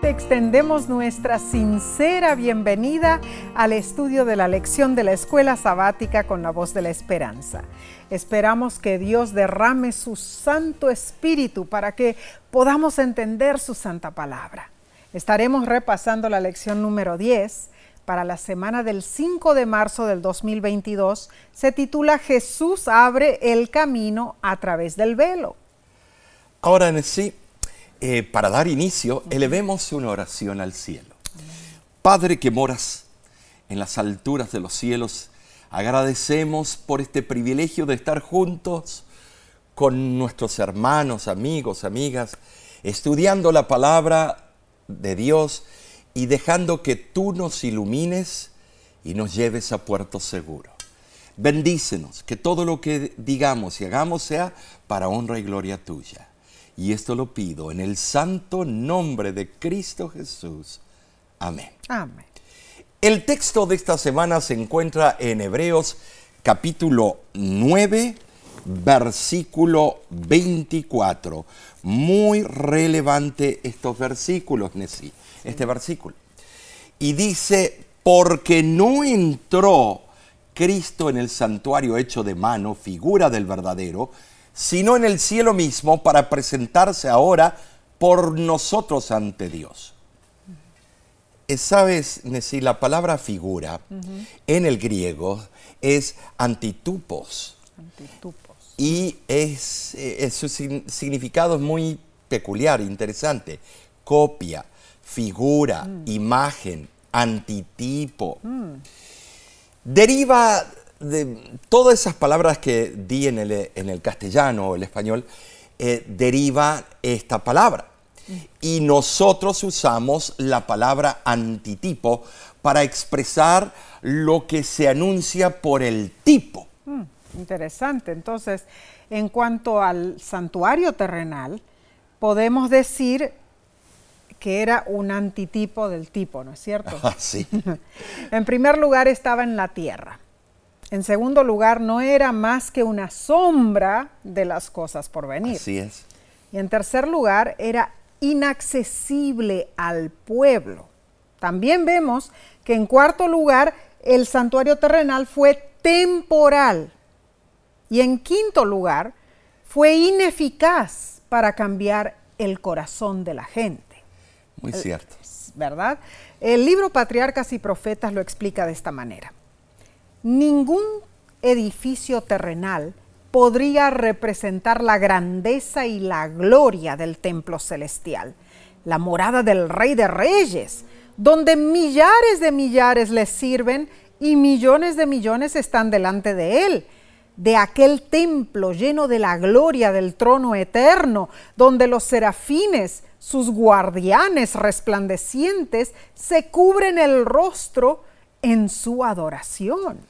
te extendemos nuestra sincera bienvenida al estudio de la lección de la escuela sabática con la voz de la esperanza. Esperamos que Dios derrame su Santo Espíritu para que podamos entender su santa palabra. Estaremos repasando la lección número 10 para la semana del 5 de marzo del 2022. Se titula Jesús abre el camino a través del velo. Ahora en sí eh, para dar inicio, elevemos una oración al cielo. Padre que moras en las alturas de los cielos, agradecemos por este privilegio de estar juntos con nuestros hermanos, amigos, amigas, estudiando la palabra de Dios y dejando que tú nos ilumines y nos lleves a puerto seguro. Bendícenos, que todo lo que digamos y hagamos sea para honra y gloria tuya. Y esto lo pido en el santo nombre de Cristo Jesús. Amén. Amén. El texto de esta semana se encuentra en Hebreos capítulo 9, versículo 24. Muy relevante estos versículos, Nesí, este versículo. Y dice, porque no entró Cristo en el santuario hecho de mano, figura del verdadero, sino en el cielo mismo para presentarse ahora por nosotros ante Dios. Sabes, Nesí, la palabra figura en el griego es antitupos. Antitupos. Y es, eh, su significado es muy peculiar, interesante. Copia, figura, mm. imagen, antitipo. Mm. Deriva de todas esas palabras que di en el, en el castellano o el español, eh, deriva esta palabra. Y nosotros usamos la palabra antitipo para expresar lo que se anuncia por el tipo. Mm, interesante. Entonces, en cuanto al santuario terrenal, podemos decir que era un antitipo del tipo, ¿no es cierto? Ah, sí. en primer lugar estaba en la tierra. En segundo lugar, no era más que una sombra de las cosas por venir. Así es. Y en tercer lugar, era inaccesible al pueblo. También vemos que en cuarto lugar, el santuario terrenal fue temporal. Y en quinto lugar, fue ineficaz para cambiar el corazón de la gente. Muy cierto. ¿Verdad? El libro Patriarcas y Profetas lo explica de esta manera. Ningún edificio terrenal podría representar la grandeza y la gloria del templo celestial, la morada del Rey de Reyes, donde millares de millares le sirven y millones de millones están delante de él, de aquel templo lleno de la gloria del trono eterno, donde los serafines, sus guardianes resplandecientes, se cubren el rostro en su adoración.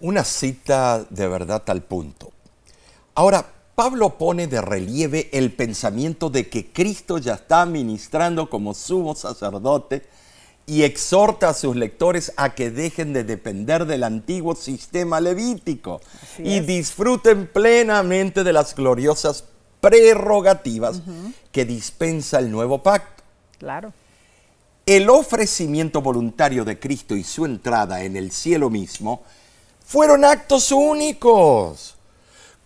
Una cita de verdad al punto. Ahora, Pablo pone de relieve el pensamiento de que Cristo ya está ministrando como sumo sacerdote y exhorta a sus lectores a que dejen de depender del antiguo sistema levítico y disfruten plenamente de las gloriosas prerrogativas que dispensa el nuevo pacto. Claro. El ofrecimiento voluntario de Cristo y su entrada en el cielo mismo fueron actos únicos,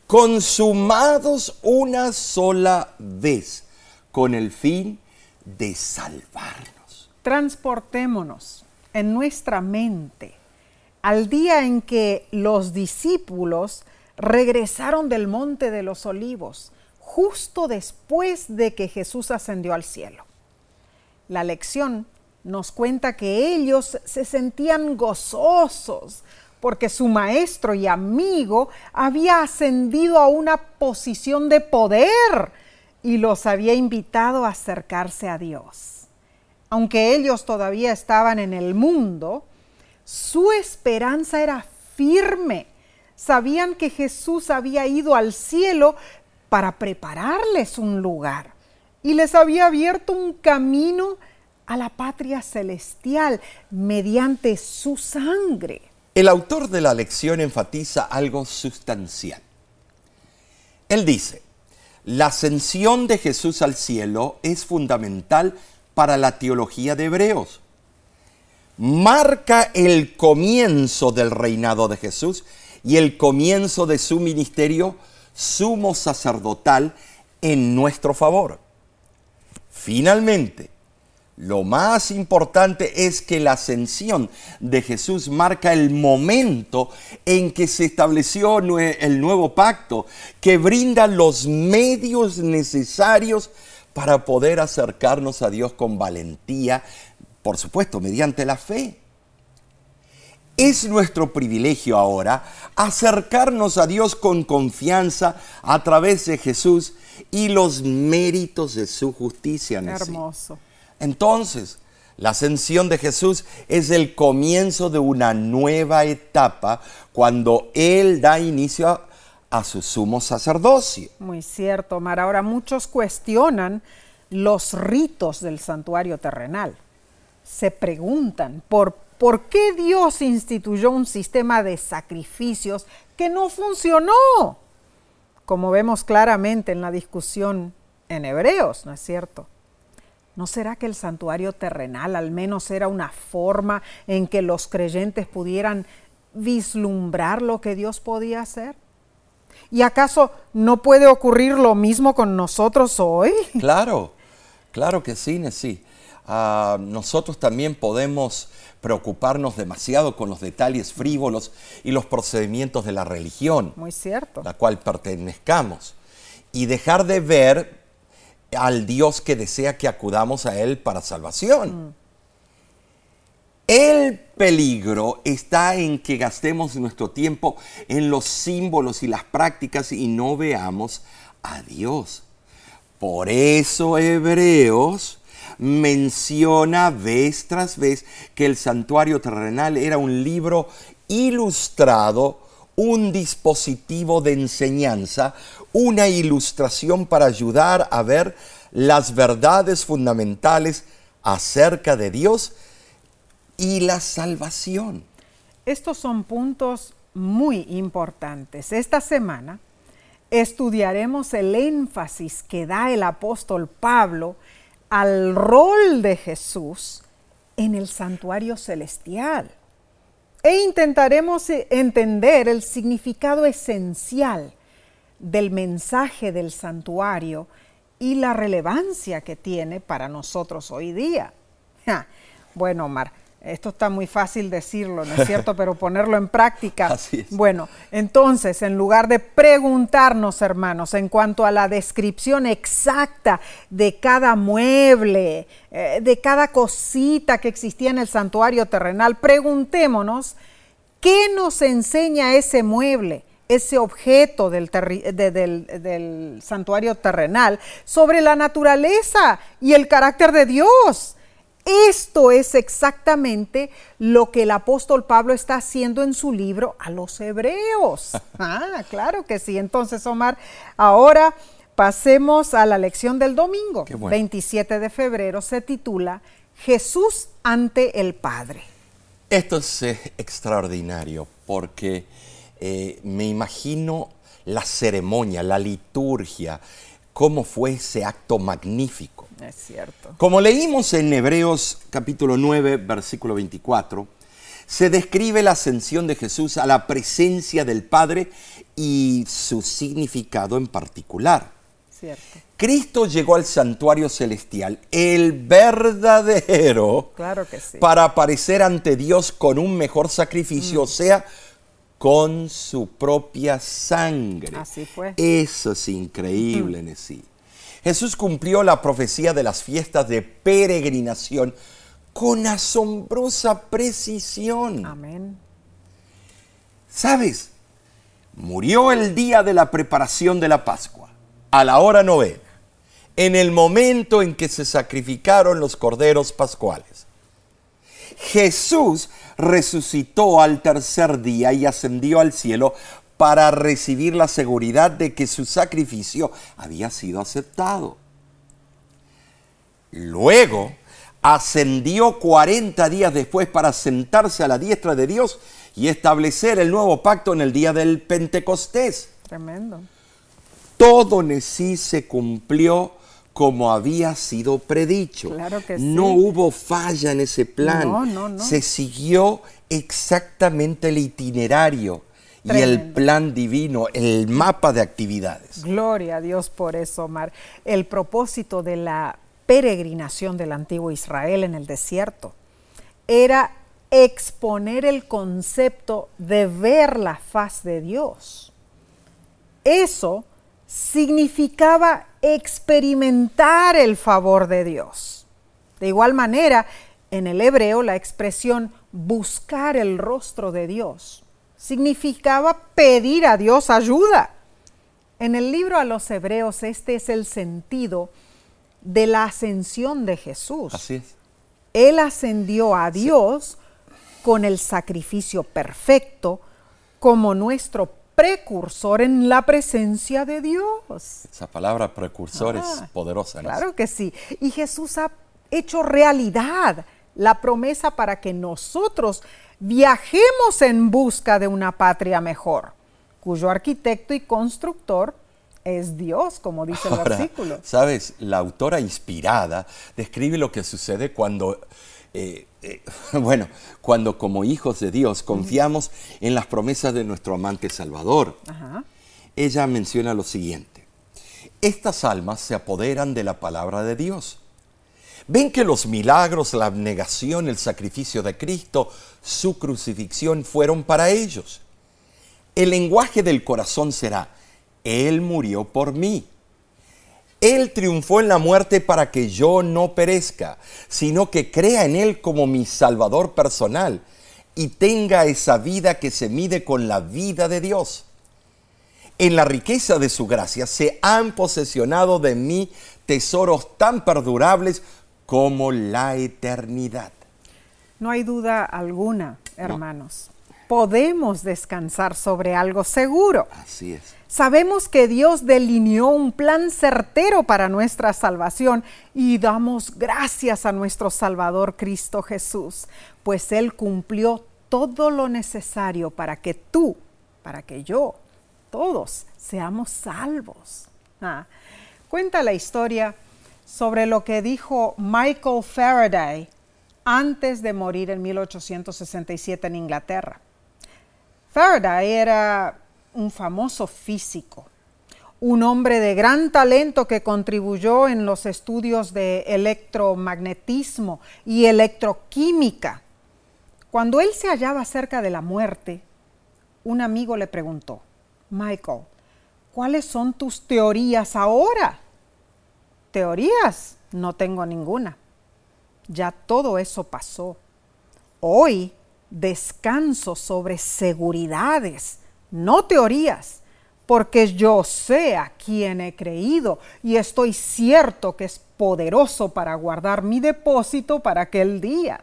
consumados una sola vez, con el fin de salvarnos. Transportémonos en nuestra mente al día en que los discípulos regresaron del monte de los olivos, justo después de que Jesús ascendió al cielo. La lección nos cuenta que ellos se sentían gozosos porque su maestro y amigo había ascendido a una posición de poder y los había invitado a acercarse a Dios. Aunque ellos todavía estaban en el mundo, su esperanza era firme. Sabían que Jesús había ido al cielo para prepararles un lugar y les había abierto un camino a la patria celestial mediante su sangre. El autor de la lección enfatiza algo sustancial. Él dice, la ascensión de Jesús al cielo es fundamental para la teología de Hebreos. Marca el comienzo del reinado de Jesús y el comienzo de su ministerio sumo sacerdotal en nuestro favor. Finalmente, lo más importante es que la ascensión de Jesús marca el momento en que se estableció el nuevo pacto, que brinda los medios necesarios para poder acercarnos a Dios con valentía, por supuesto, mediante la fe. Es nuestro privilegio ahora acercarnos a Dios con confianza a través de Jesús y los méritos de su justicia. Hermoso. Entonces, la ascensión de Jesús es el comienzo de una nueva etapa cuando Él da inicio a, su sumo sacerdocio. Muy cierto, Omar. Ahora muchos cuestionan los ritos del santuario terrenal. Se preguntan por, por qué Dios instituyó un sistema de sacrificios que no funcionó, como vemos claramente en la discusión en Hebreos, ¿no es cierto? ¿No será que el santuario terrenal al menos era una forma en que los creyentes pudieran vislumbrar lo que Dios podía hacer? ¿Y acaso no puede ocurrir lo mismo con nosotros hoy? Claro, claro que sí, sí. Ah, nosotros también podemos preocuparnos demasiado con los detalles frívolos y los procedimientos de la religión. Muy cierto. La cual pertenezcamos. Y dejar de ver al Dios que desea que acudamos a Él para salvación. El peligro está en que gastemos nuestro tiempo en los símbolos y las prácticas y no veamos a Dios. Por eso Hebreos menciona vez tras vez que el santuario terrenal era un libro ilustrado, un dispositivo de enseñanza, una ilustración para ayudar a ver las verdades fundamentales acerca de Dios y la salvación. Estos son puntos muy importantes. Esta semana estudiaremos el énfasis que da el apóstol Pablo al rol de Jesús en el santuario celestial. E intentaremos entender el significado esencial del mensaje del santuario y la relevancia que tiene para nosotros hoy día. Bueno, Omar, esto está muy fácil decirlo, ¿no es cierto? Pero ponerlo en práctica. Así es. Bueno, entonces, en lugar de preguntarnos, hermanos, en cuanto a la descripción exacta de cada mueble, eh, de cada cosita que existía en el santuario terrenal, preguntémonos, ¿qué nos enseña ese mueble? ese objeto del, del, santuario terrenal, sobre la naturaleza y el carácter de Dios. Esto es exactamente lo que el apóstol Pablo está haciendo en su libro a los hebreos. Ah, claro que sí. Entonces, Omar, ahora pasemos a la lección del domingo, 27 de febrero, se titula Jesús ante el Padre. Esto es eh, extraordinario porque eh, me imagino la ceremonia, la liturgia, cómo fue ese acto magnífico. Es cierto. Como leímos en Hebreos capítulo 9, versículo 24, se describe la ascensión de Jesús a la presencia del Padre y su significado en particular. Cierto. Cristo llegó al santuario celestial, el verdadero, claro que sí. para aparecer ante Dios con un mejor sacrificio, mm. o sea, con su propia sangre. Así fue. Eso es increíble, en sí. Jesús cumplió la profecía de las fiestas de peregrinación con asombrosa precisión. Amén. ¿Sabes? Murió el día de la preparación de la Pascua, a la hora novena, en el momento en que se sacrificaron los corderos pascuales. Jesús resucitó al tercer día y ascendió al cielo para recibir la seguridad de que su sacrificio había sido aceptado. Luego ascendió 40 días después para sentarse a la diestra de Dios y establecer el nuevo pacto en el día del Pentecostés. Tremendo. Todo en sí se cumplió como había sido predicho. Claro que sí. No hubo falla en ese plan. No, no, no. Se siguió exactamente el itinerario y el plan divino, el mapa de actividades. Gloria a Dios por eso, Omar. El propósito de la peregrinación del antiguo Israel en el desierto era exponer el concepto de ver la faz de Dios. Eso significaba experimentar el favor de Dios. De igual manera, en el hebreo la expresión buscar el rostro de Dios significaba pedir a Dios ayuda. En el libro a los hebreos este es el sentido de la ascensión de Jesús. Así es. Él ascendió a Dios con el sacrificio perfecto como nuestro precursor en la presencia de Dios. Esa palabra precursor Ah, es poderosa. ¿no? Claro que sí. Y Jesús ha hecho realidad la promesa para que nosotros viajemos en busca de una patria mejor, cuyo arquitecto y constructor es Dios, como dice el versículo. Sabes, la autora inspirada describe lo que sucede cuando, eh, eh, bueno, cuando como hijos de Dios confiamos en las promesas de nuestro amante Salvador. Ella menciona lo siguiente. Estas almas se apoderan de la palabra de Dios. Ven que los milagros, la abnegación, el sacrificio de Cristo, su crucifixión fueron para ellos. El lenguaje del corazón será, Él murió por mí. Él triunfó en la muerte para que yo no perezca, sino que crea en Él como mi Salvador personal y tenga esa vida que se mide con la vida de Dios. En la riqueza de su gracia se han posesionado de mí tesoros tan perdurables como la eternidad. No hay duda alguna, hermanos. Podemos descansar sobre algo seguro. Así es. Sabemos que Dios delineó un plan certero para nuestra salvación y damos gracias a nuestro Salvador Cristo Jesús, pues Él cumplió todo lo necesario para que tú, para que yo, todos seamos salvos. Ah, Cuenta la historia sobre lo que dijo Michael Faraday antes de morir en 1867 en Inglaterra. Faraday era un famoso físico, un hombre de gran talento que contribuyó en los estudios de electromagnetismo y electroquímica. Cuando él se hallaba cerca de la muerte, un amigo le preguntó, Michael, ¿cuáles son tus teorías ahora? Teorías, no tengo ninguna. Ya todo eso pasó. Hoy descanso sobre seguridades, no teorías, porque yo sé a quién he creído y estoy cierto que es poderoso para guardar mi depósito para aquel día.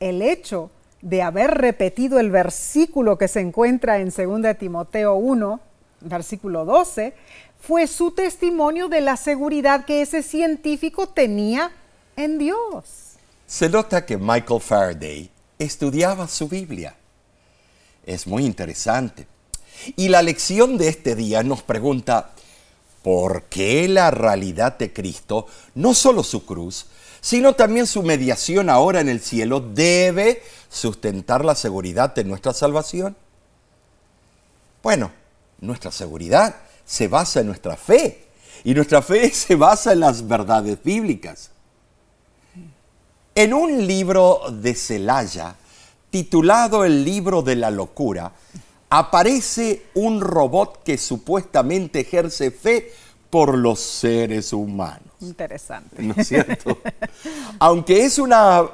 El hecho de haber repetido el versículo que se encuentra en 2 Timoteo 1, versículo 12, fue su testimonio de la seguridad que ese científico tenía en Dios. Se nota que Michael Faraday estudiaba su Biblia. Es muy interesante. Y la lección de este día nos pregunta, ¿por qué la realidad de Cristo, no solo su cruz, sino también su mediación ahora en el cielo, debe sustentar la seguridad de nuestra salvación? Bueno, nuestra seguridad se basa en nuestra fe y nuestra fe se basa en las verdades bíblicas. En un libro de Celaya, titulado El libro de la locura, aparece un robot que supuestamente ejerce fe por los seres humanos. Interesante. ¿No es cierto? Aunque es una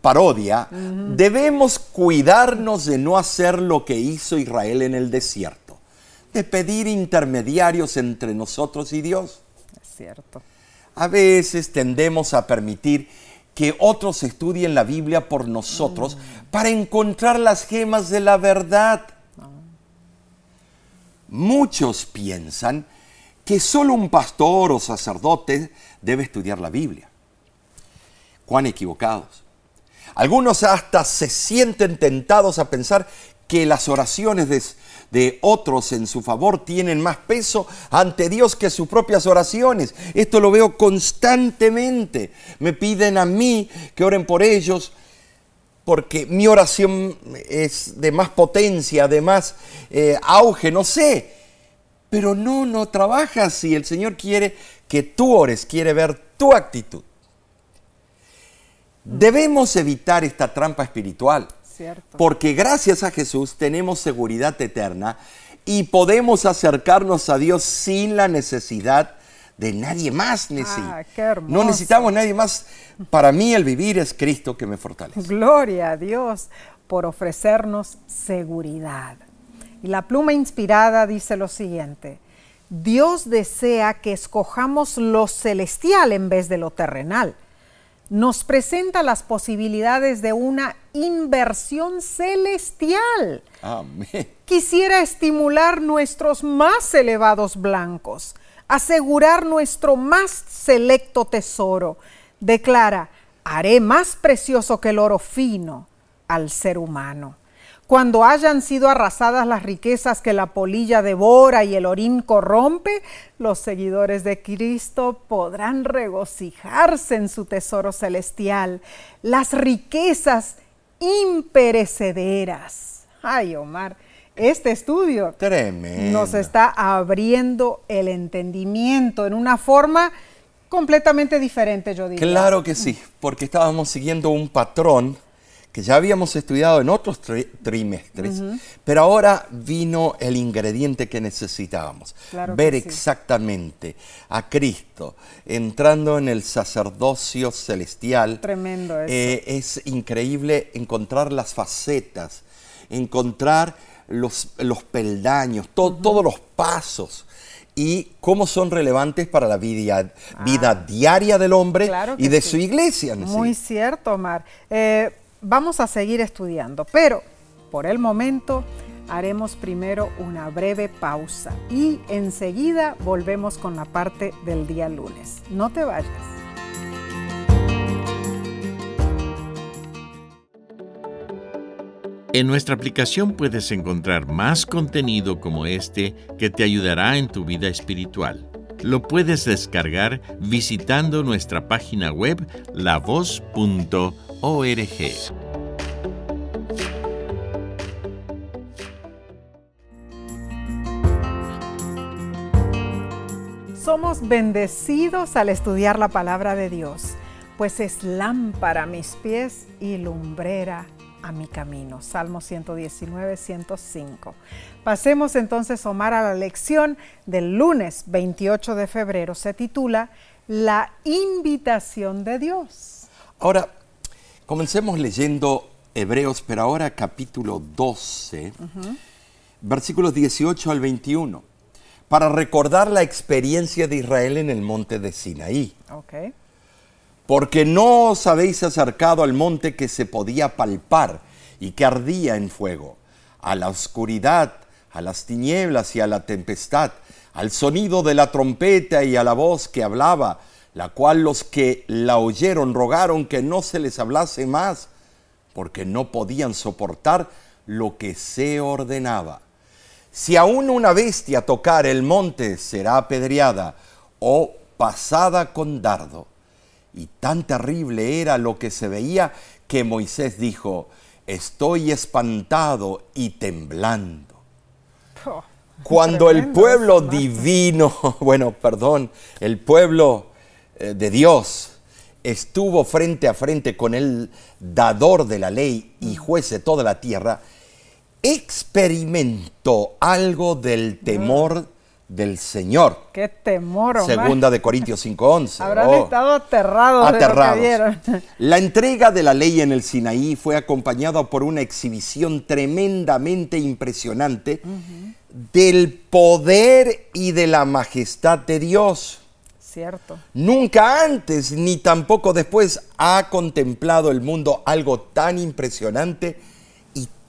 parodia, debemos cuidarnos de no hacer lo que hizo Israel en el desierto, de pedir intermediarios entre nosotros y Dios. Es cierto. A veces tendemos a permitir que otros estudien la Biblia por nosotros para encontrar las gemas de la verdad. Muchos piensan que solo un pastor o sacerdote debe estudiar la Biblia. Cuán equivocados. Algunos hasta se sienten tentados a pensar que las oraciones de, de otros en su favor tienen más peso ante Dios que sus propias oraciones. Esto lo veo constantemente. Me piden a mí que oren por ellos porque mi oración es de más potencia, de más eh, auge, no sé. Pero no, no trabaja así. El Señor quiere que tú ores, quiere ver tu actitud. Debemos evitar esta trampa espiritual. Porque gracias a Jesús tenemos seguridad eterna y podemos acercarnos a Dios sin la necesidad de nadie más. Ah, no necesitamos nadie más. Para mí el vivir es Cristo que me fortalece. Gloria a Dios por ofrecernos seguridad. Y la pluma inspirada dice lo siguiente. Dios desea que escojamos lo celestial en vez de lo terrenal nos presenta las posibilidades de una inversión celestial. Amén. Quisiera estimular nuestros más elevados blancos, asegurar nuestro más selecto tesoro. Declara, haré más precioso que el oro fino al ser humano cuando hayan sido arrasadas las riquezas que la polilla devora y el orín corrompe, los seguidores de Cristo podrán regocijarse en su tesoro celestial, las riquezas imperecederas. Ay, Omar, este estudio nos está abriendo el entendimiento en una forma completamente diferente, yo diría. Claro que sí, porque estábamos siguiendo un patrón que ya habíamos estudiado en otros trimestres, pero ahora vino el ingrediente que necesitábamos, ver exactamente a Cristo entrando en el sacerdocio celestial. Tremendo eso. Eh, es increíble encontrar las facetas, encontrar los, los peldaños, todos los pasos y cómo son relevantes para la vida, vida ah. diaria del hombre y de su iglesia. Muy cierto, Omar. Eh, vamos a seguir estudiando, pero por el momento haremos primero una breve pausa y enseguida volvemos con la parte del día lunes. No te vayas. En nuestra aplicación puedes encontrar más contenido como este que te ayudará en tu vida espiritual. Lo puedes descargar visitando nuestra página web lavoz.org. Somos bendecidos al estudiar la palabra de Dios, pues es lámpara a mis pies y lumbrera a mi camino. Salmo 119, 105. Pasemos entonces, Omar, a la lección del lunes 28 de febrero. Se titula La invitación de Dios. Ahora, comencemos leyendo Hebreos, pero ahora capítulo 12, versículos 18 al 21, para recordar la experiencia de Israel en el monte de Sinaí. Okay porque no os habéis acercado al monte que se podía palpar y que ardía en fuego, a la oscuridad, a las tinieblas y a la tempestad, al sonido de la trompeta y a la voz que hablaba, la cual los que la oyeron rogaron que no se les hablase más, porque no podían soportar lo que se ordenaba. Si aún una bestia tocar el monte será apedreada o pasada con dardo. Y tan terrible era lo que se veía que Moisés dijo, estoy espantado y temblando. Oh, Cuando el pueblo divino, bueno, perdón, el pueblo de Dios estuvo frente a frente con el dador de la ley y mm. juez de toda la tierra, experimentó algo del temor del Señor. Qué temor, Segunda de Corintios 5:11. Habrán oh. estado aterrados. aterrados. La entrega de la ley en el Sinaí fue acompañada por una exhibición tremendamente impresionante del poder y de la majestad de Dios. Cierto. Nunca antes ni tampoco después ha contemplado el mundo algo tan impresionante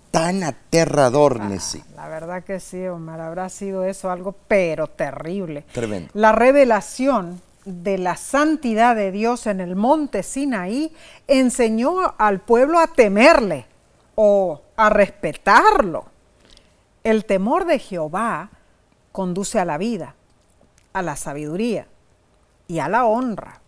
tan aterrador, ah, La verdad que sí, Omar, habrá sido eso algo, pero terrible. Tremendo. La revelación de la santidad de Dios en el monte Sinaí enseñó al pueblo a temerle o a respetarlo. El temor de Jehová conduce a la vida, a la sabiduría y a la honra.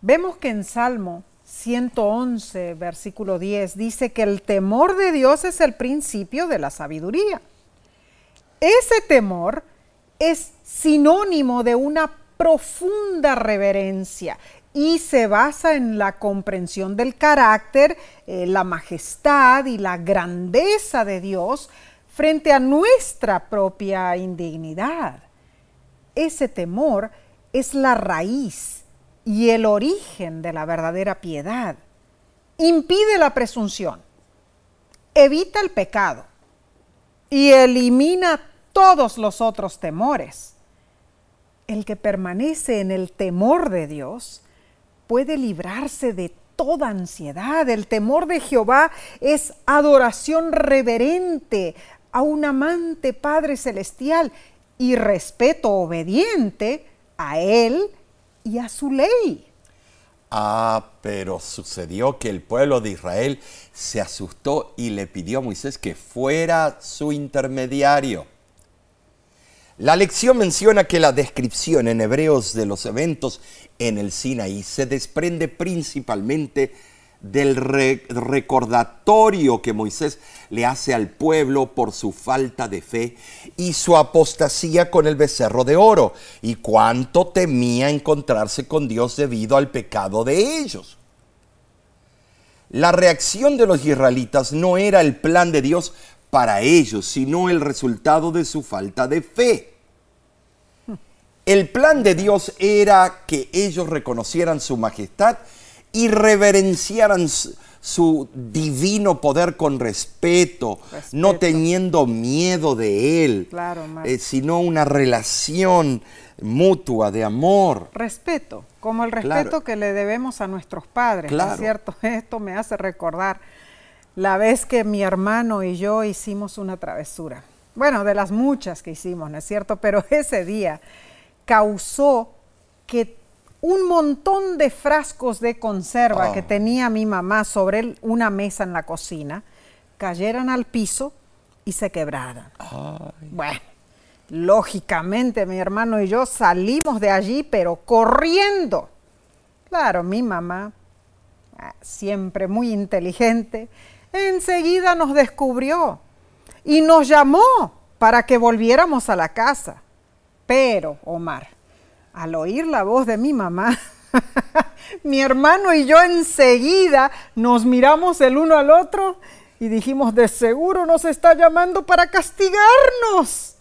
Vemos que en Salmo 111, versículo 10, dice que el temor de Dios es el principio de la sabiduría. Ese temor es sinónimo de una profunda reverencia y se basa en la comprensión del carácter, eh, la majestad y la grandeza de Dios frente a nuestra propia indignidad. Ese temor es la raíz y el origen de la verdadera piedad. Impide la presunción, evita el pecado y elimina todos los otros temores el que permanece en el temor de Dios puede librarse de toda ansiedad. El temor de Jehová es adoración reverente a un amante Padre Celestial y respeto obediente a Él y a su ley. Ah, pero sucedió que el pueblo de Israel se asustó y le pidió a Moisés que fuera su intermediario. La lección menciona que la descripción en hebreos de los eventos en el Sinaí se desprende principalmente del recordatorio que Moisés le hace al pueblo por su falta de fe y su apostasía con el becerro de oro y cuánto temía encontrarse con Dios debido al pecado de ellos. La reacción de los israelitas no era el plan de Dios para ellos, sino el resultado de su falta de fe. El plan de Dios era que ellos reconocieran su majestad y reverenciaran su, divino poder con respeto, no teniendo miedo de Él, eh, sino una relación mutua de amor. Respeto, como el respeto que le debemos a nuestros padres, ¿no es cierto? Esto me hace recordar la vez que mi hermano y yo hicimos una travesura. Bueno, de las muchas que hicimos, ¿no es cierto? Pero ese día causó que un montón de frascos de conserva que oh. tenía mi mamá sobre una mesa en la cocina cayeran al piso y se quebraran. Bueno, lógicamente mi hermano y yo salimos de allí, pero corriendo. Claro, mi mamá, ah, siempre muy inteligente, enseguida nos descubrió y nos llamó para que volviéramos a la casa. Pero, Omar, al oír la voz de mi mamá, mi hermano y yo enseguida nos miramos el uno al otro y dijimos, de seguro nos está llamando para castigarnos.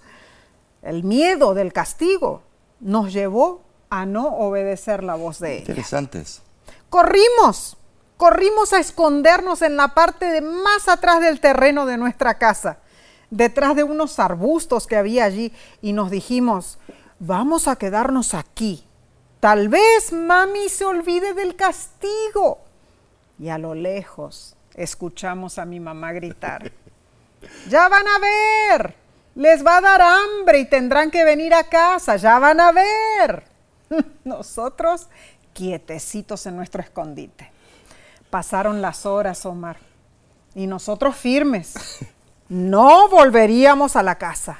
El miedo del castigo nos llevó a no obedecer la voz de ella. Interesantes. Corrimos corrimos a escondernos en la parte de más atrás del terreno de nuestra casa, detrás de unos arbustos que había allí, y nos dijimos, vamos a quedarnos aquí. Tal vez mami se olvide del castigo. Y a lo lejos escuchamos a mi mamá gritar, ya van a ver, les va a dar hambre y tendrán que venir a casa, ya van a ver. Nosotros quietecitos en nuestro escondite. Pasaron las horas, Omar, y nosotros firmes. No volveríamos a la casa.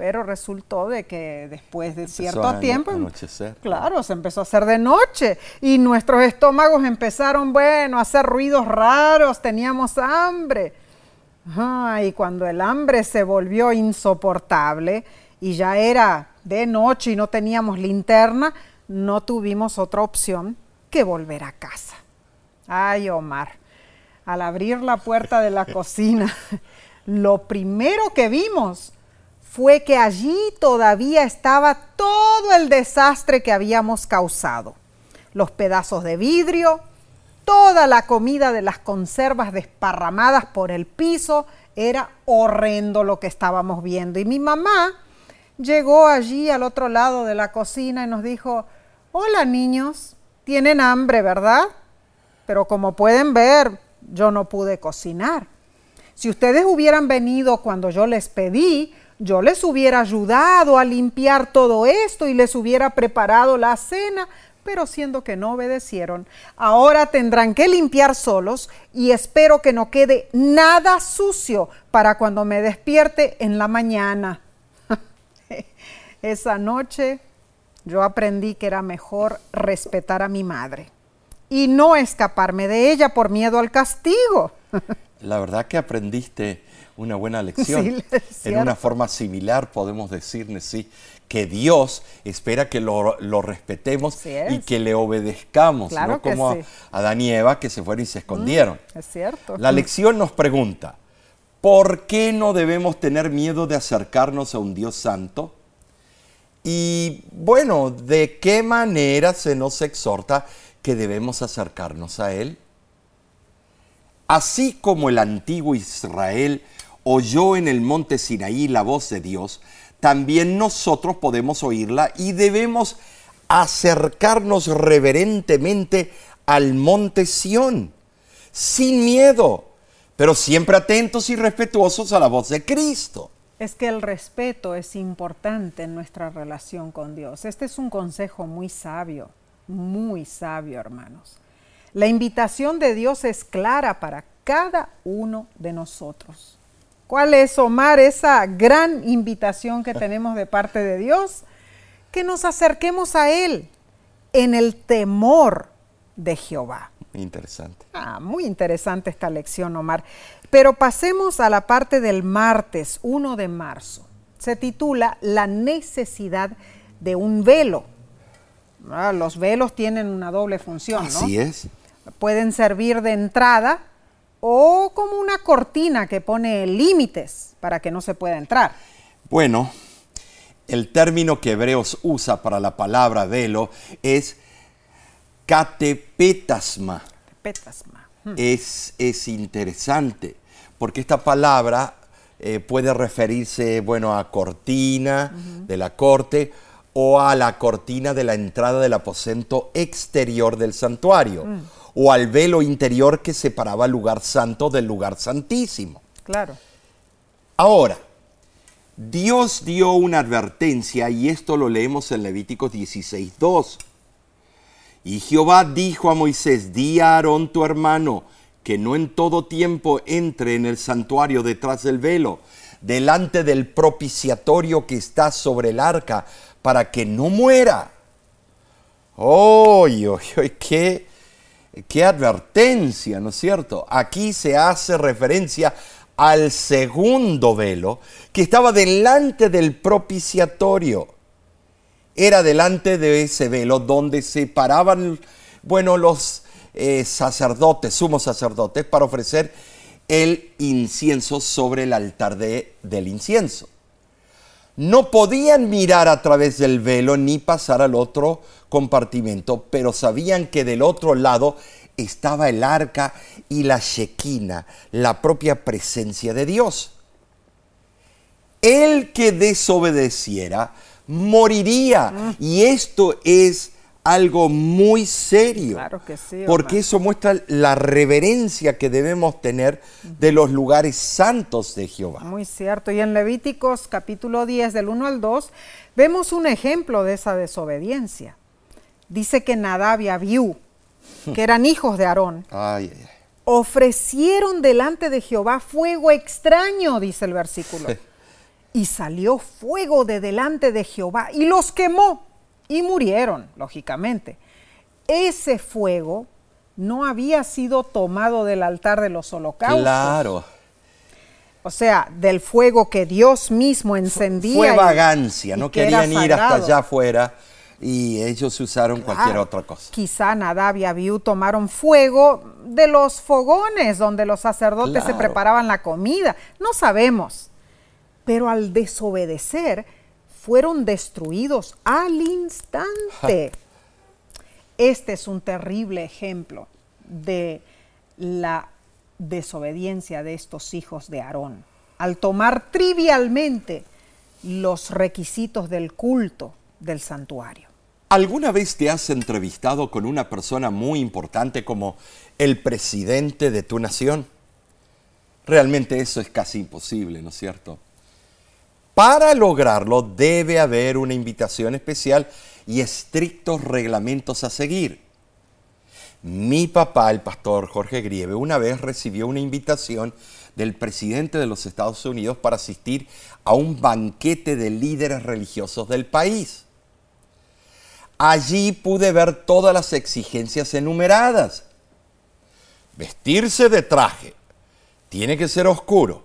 Pero resultó de que después de cierto tiempo, claro, se empezó a hacer de noche y nuestros estómagos empezaron, bueno, a hacer ruidos raros, teníamos hambre. y cuando el hambre se volvió insoportable y ya era de noche y no teníamos linterna, no tuvimos otra opción que volver a casa. Ay, Omar, al abrir la puerta de la cocina, lo primero que vimos fue que allí todavía estaba todo el desastre que habíamos causado. Los pedazos de vidrio, toda la comida de las conservas desparramadas por el piso, era horrendo lo que estábamos viendo. Y mi mamá llegó allí al otro lado de la cocina y nos dijo, hola niños, tienen hambre, ¿verdad? pero como pueden ver, yo no pude cocinar. Si ustedes hubieran venido cuando yo les pedí, yo les hubiera ayudado a limpiar todo esto y les hubiera preparado la cena, pero siendo que no obedecieron, ahora tendrán que limpiar solos y espero que no quede nada sucio para cuando me despierte en la mañana. Esa noche yo aprendí que era mejor respetar a mi madre y no escaparme de ella por miedo al castigo. La verdad que aprendiste una buena lección. en una forma similar podemos decirle, sí, que Dios espera que lo, respetemos y que le obedezcamos, no como a Adán y Eva que se fueron y se escondieron. Mm, es cierto. La lección nos pregunta, ¿por qué no debemos tener miedo de acercarnos a un Dios santo? Y bueno, ¿de qué manera se nos exhorta que debemos acercarnos a Él? Así como el antiguo Israel oyó en el monte Sinaí la voz de Dios, también nosotros podemos oírla y debemos acercarnos reverentemente al monte Sión, sin miedo, pero siempre atentos y respetuosos a la voz de Cristo. Es que el respeto es importante en nuestra relación con Dios. Este es un consejo muy sabio, muy sabio, hermanos. La invitación de Dios es clara para cada uno de nosotros. ¿Cuál es, Omar, esa gran invitación que tenemos de parte de Dios? Que nos acerquemos a Él en el temor de Jehová. Interesante. Ah, muy interesante esta lección, Omar. Pero pasemos a la parte del martes 1 de marzo. Se titula La necesidad de un velo. Ah, los velos tienen una doble función, ¿no? Así es. Pueden servir de entrada o como una cortina que pone límites para que no se pueda entrar. Bueno, el término que Hebreos usa para la palabra velo es catepetasma. Hmm. Es, es, interesante, porque esta palabra eh, puede referirse, bueno, a cortina de la corte o a la cortina de la entrada del aposento exterior del santuario. Hmm o al velo interior que separaba el lugar santo del lugar santísimo. Claro. Ahora, Dios dio una advertencia y esto lo leemos en Levíticos 16.2. Y Jehová dijo a Moisés, di a Aarón tu hermano, que no en todo tiempo entre en el santuario detrás del velo, delante del propiciatorio que está sobre el arca, para que no muera. ¡Oh, qué qué advertencia, ¿no es cierto? Aquí se hace referencia al segundo velo que estaba delante del propiciatorio. Era delante de ese velo donde se paraban, bueno, los eh, sacerdotes, sumos sacerdotes, para ofrecer el incienso sobre el altar de, del incienso. No podían mirar a través del velo ni pasar al otro compartimento, pero sabían que del otro lado estaba el arca y la shequina, la propia presencia de Dios. El que desobedeciera moriría. Y esto es algo muy serio. Claro que sí. Porque eso muestra la reverencia que debemos tener de los lugares santos de Jehová. Muy cierto. Y en Levíticos capítulo 10 del 1 al 2 vemos un ejemplo de esa desobediencia. Dice que Nadab y Abiú, que eran hijos de Aarón, ofrecieron delante de Jehová fuego extraño, dice el versículo. y salió fuego de delante de Jehová y los quemó y murieron, lógicamente. Ese fuego no había sido tomado del altar de los holocaustos. Claro. O sea, del fuego que Dios mismo encendía. Fue vagancia, no querían ir hasta allá afuera y ellos usaron cualquier otra cosa. Quizá Nadab y Abiú tomaron fuego de los fogones donde los sacerdotes se preparaban la comida. No sabemos. Pero al desobedecer, fueron destruidos al instante. Este es un terrible ejemplo de la desobediencia de estos hijos de Aarón. Al tomar trivialmente los requisitos del culto del santuario. ¿Alguna vez te has entrevistado con una persona muy importante como el presidente de tu nación? Realmente eso es casi imposible, ¿no es cierto? Para lograrlo debe haber una invitación especial y estrictos reglamentos a seguir. Mi papá, el pastor Jorge Grieve, una vez recibió una invitación del presidente de los Estados Unidos para asistir a un banquete de líderes religiosos del país. Allí pude ver todas las exigencias enumeradas. Vestirse de traje, tiene que ser oscuro,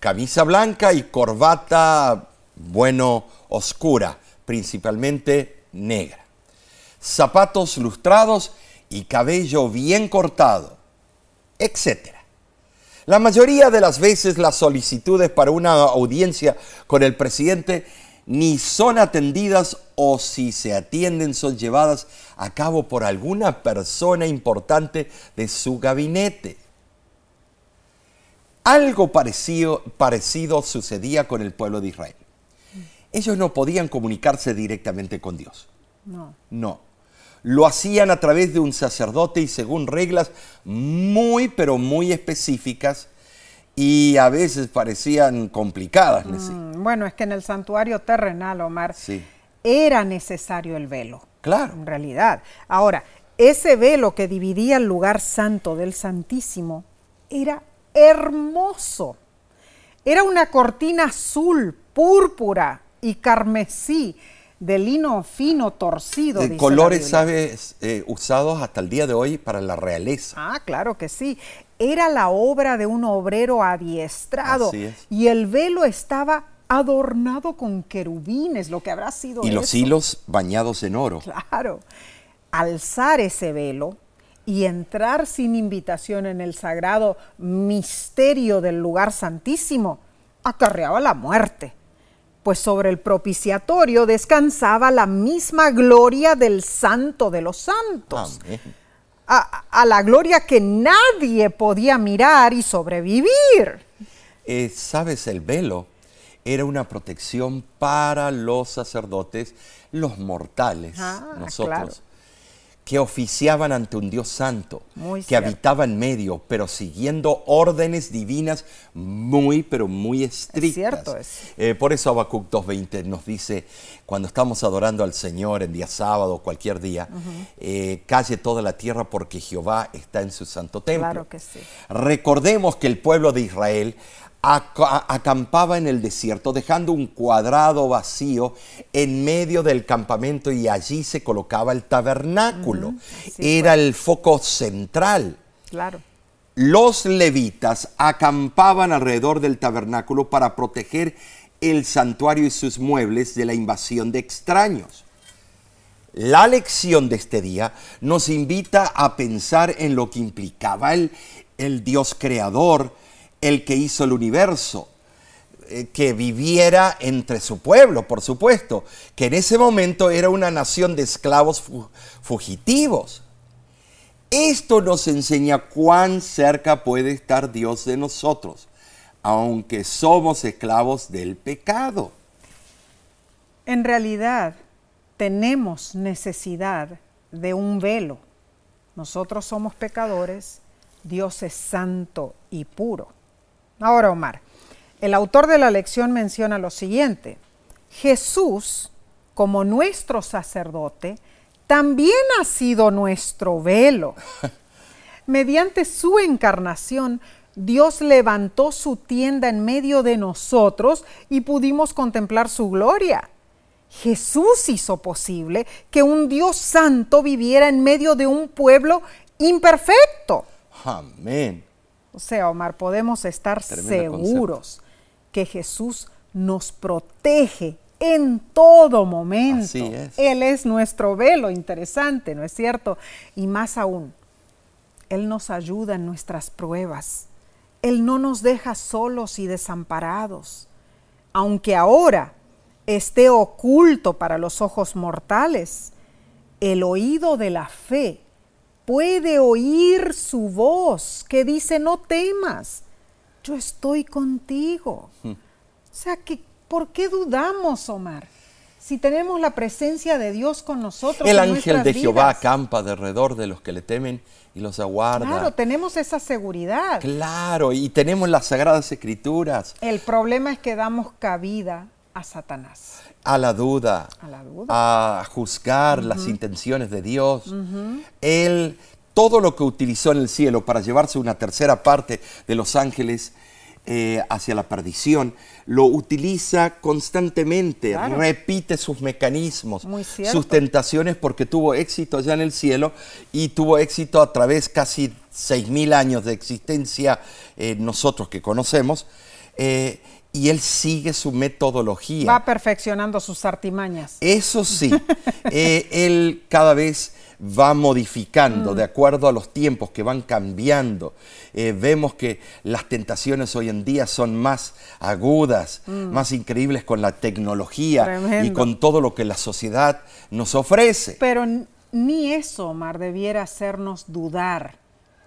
camisa blanca y corbata, bueno, oscura, principalmente negra. Zapatos lustrados y cabello bien cortado, etc. La mayoría de las veces las solicitudes para una audiencia con el presidente ni son atendidas o si se atienden son llevadas a cabo por alguna persona importante de su gabinete. Algo parecido, parecido sucedía con el pueblo de Israel. Ellos no podían comunicarse directamente con Dios. No. No. Lo hacían a través de un sacerdote y según reglas muy, pero muy específicas y a veces parecían complicadas. Mm, bueno, es que en el santuario terrenal, Omar, Sí. era necesario el velo. Claro. En realidad. Ahora, ese velo que dividía el lugar santo del Santísimo era hermoso. Era una cortina azul, púrpura y carmesí de lino fino torcido. De colores. ¿sabes? Eh, usados hasta el día de hoy para la realeza. Ah, claro que sí. Era la obra de un obrero adiestrado. Así es. Y el velo estaba adornado con querubines, lo que habrá sido Y los hilos bañados en oro. Claro. Alzar ese velo y entrar sin invitación en el sagrado misterio del lugar santísimo acarreaba la muerte, pues sobre el propiciatorio descansaba la misma gloria del santo de los santos, a, a la gloria que nadie podía mirar y sobrevivir. Eh, ¿Sabes? El velo era una protección para los sacerdotes, los mortales, Ah, nosotros, claro. Que oficiaban ante un Dios santo, Muy que cierto. habitaba en medio, pero siguiendo órdenes divinas muy, pero muy estrictas. cierto eso. Eh, por eso Habacuc 2.20 nos dice, cuando estamos adorando al Señor en día sábado o cualquier día, eh, calle toda la tierra porque Jehová está en su santo templo. Claro que sí. Recordemos que el pueblo de Israel acampaba en el desierto, dejando un cuadrado vacío en medio del campamento y allí se colocaba el tabernáculo. Era el foco central. Claro. Los levitas acampaban alrededor del tabernáculo para proteger el santuario y sus muebles de la invasión de extraños. La lección de este día nos invita a pensar en lo que implicaba el, el Dios creador, el que hizo el universo, eh, que viviera entre su pueblo, por supuesto, que en ese momento era una nación de esclavos fu- fugitivos. Esto nos enseña cuán cerca puede estar Dios de nosotros, aunque somos esclavos del pecado. En realidad, tenemos necesidad de un velo. Nosotros somos pecadores, Dios es santo y puro. Ahora, Omar, el autor de la lección menciona lo siguiente. Jesús, como nuestro sacerdote, también ha sido nuestro velo. Mediante su encarnación, Dios levantó su tienda en medio de nosotros y pudimos contemplar su gloria. Jesús hizo posible que un Dios santo viviera en medio de un pueblo imperfecto. Amén. O sea, Omar, podemos estar Tremendo seguros que Jesús nos protege en todo momento. Así es. Él es nuestro velo, interesante, ¿no es cierto? Y más aún, Él nos ayuda en nuestras pruebas. Él no nos deja solos y desamparados. Aunque ahora esté oculto para los ojos mortales, el oído de la fe puede oír su voz que dice, no temas, yo estoy contigo. O sea, que, ¿por qué dudamos, Omar? si tenemos la presencia de Dios con nosotros. El en ángel de Jehová acampa alrededor de los que le temen y los aguarda. Claro, tenemos esa seguridad. Claro, y tenemos las sagradas escrituras El problema es que damos cabida a Satanás. A la duda, A la duda. a juzgar las intenciones de Dios. Él, todo lo que utilizó en el cielo para llevarse una tercera parte de los ángeles eh, hacia la perdición, lo utiliza constantemente, Claro. repite sus mecanismos, sus tentaciones, porque tuvo éxito ya en el cielo y tuvo éxito a través casi seis mil años de existencia eh, nosotros que conocemos. eh, y él sigue su metodología. Va perfeccionando sus artimañas. Eso sí, eh, él cada vez va modificando de acuerdo a los tiempos que van cambiando. Eh, vemos que las tentaciones hoy en día son más agudas, más increíbles con la tecnología y con todo lo que la sociedad nos ofrece. Pero ni eso, Omar, debiera hacernos dudar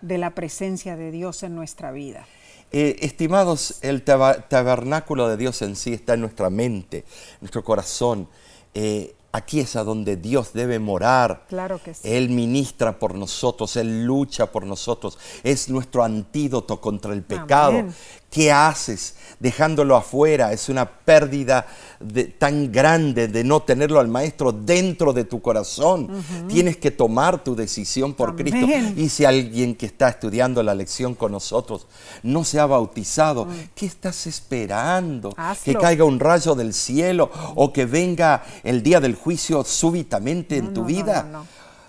de la presencia de Dios en nuestra vida. Eh, estimados, el tabernáculo de Dios en sí está en nuestra mente, nuestro corazón. Eh, aquí es a donde Dios debe morar. Claro que sí. Él ministra por nosotros, Él lucha por nosotros. Es nuestro antídoto contra el pecado. Amén. ¿Qué haces dejándolo afuera? Es una pérdida de- tan grande de no tenerlo al maestro dentro de tu corazón. Tienes que tomar tu decisión por Amén. Cristo. Y si alguien que está estudiando la lección con nosotros no se ha bautizado, ¿qué estás esperando? Mm. Hazlo. Que caiga un rayo del cielo o que venga el día del juicio súbitamente en tu no, vida. no.